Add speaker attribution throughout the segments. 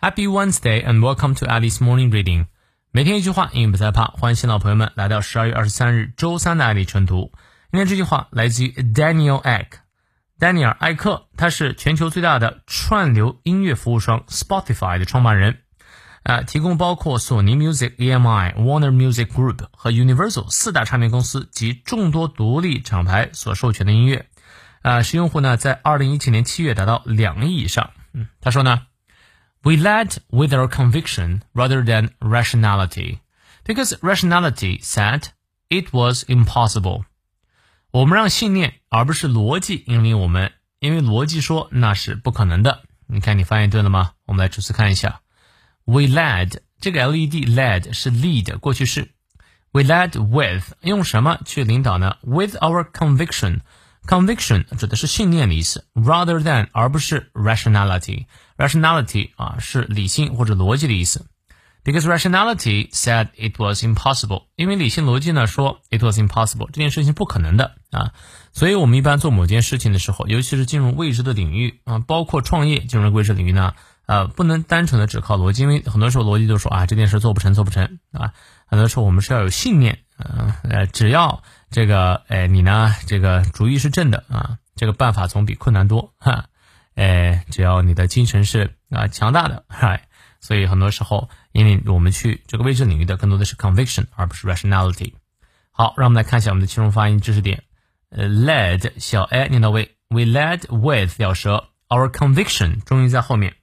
Speaker 1: Happy Wednesday and welcome to Alice Morning Reading。每天一句话，英语不再怕。欢迎新老朋友们来到十二月二十三日周三的爱丽晨读。今天这句话来自于 Daniel Ek，丹尼尔·艾克，他是全球最大的串流音乐服务商 Spotify 的创办人。啊，提供包括索尼 Music、EMI、Warner Music Group 和 Universal 四大唱片公司及众多独立厂牌所授权的音乐。啊，使用户呢在二零一七年七月达到两亿以上。嗯，他说呢。We led with our conviction rather than rationality, because rationality said it was impossible. 我们让信念而不是逻辑引领我们，因为逻辑说那是不可能的。你看你翻译对了吗？我们来逐词看一下。We led 这个 led led 是 lead 过去式。We led with 用什么去领导呢？With our conviction。 Conviction 指的是信念的意思，rather than 而不是 rationality。rationality 啊是理性或者逻辑的意思。Because rationality said it was impossible，因为理性逻辑呢说 it was impossible 这件事情不可能的啊，所以我们一般做某件事情的时候，尤其是进入未知的领域啊，包括创业进入未知领域呢，呃，不能单纯的只靠逻辑，因为很多时候逻辑都说啊这件事做不成，做不成啊，很多时候我们是要有信念，嗯呃，只要这个，哎，你呢？这个主意是正的啊，这个办法总比困难多哈。哎，只要你的精神是啊强大的，嗨，所以很多时候，因为我们去这个未知领域的更多的是 conviction 而不是 rationality。好，让我们来看一下我们的其中发音知识点。呃，led 小 a 念到位，we led with 咬舌，our conviction 重音在后面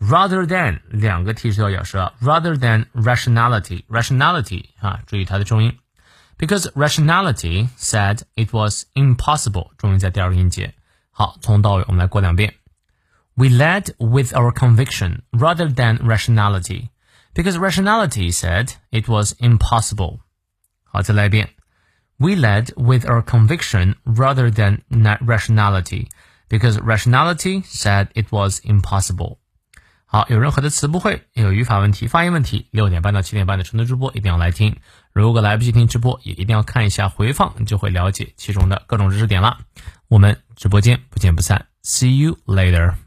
Speaker 1: ，rather than 两个 t 是要咬舌，rather than rationality，rationality 啊，注意它的重音。Because rationality said it was impossible，重音在第二个音节。好，从到尾我们来过两遍。We led with our conviction rather than rationality, because rationality said it was impossible. 好，再来一遍。We led with our conviction rather than rationality, because rationality said it was impossible. 好，有任何的词不会，有语法问题、发音问题，六点半到七点半的晨读直播一定要来听。如果来不及听直播，也一定要看一下回放，就会了解其中的各种知识点了。我们直播间不见不散，See you later。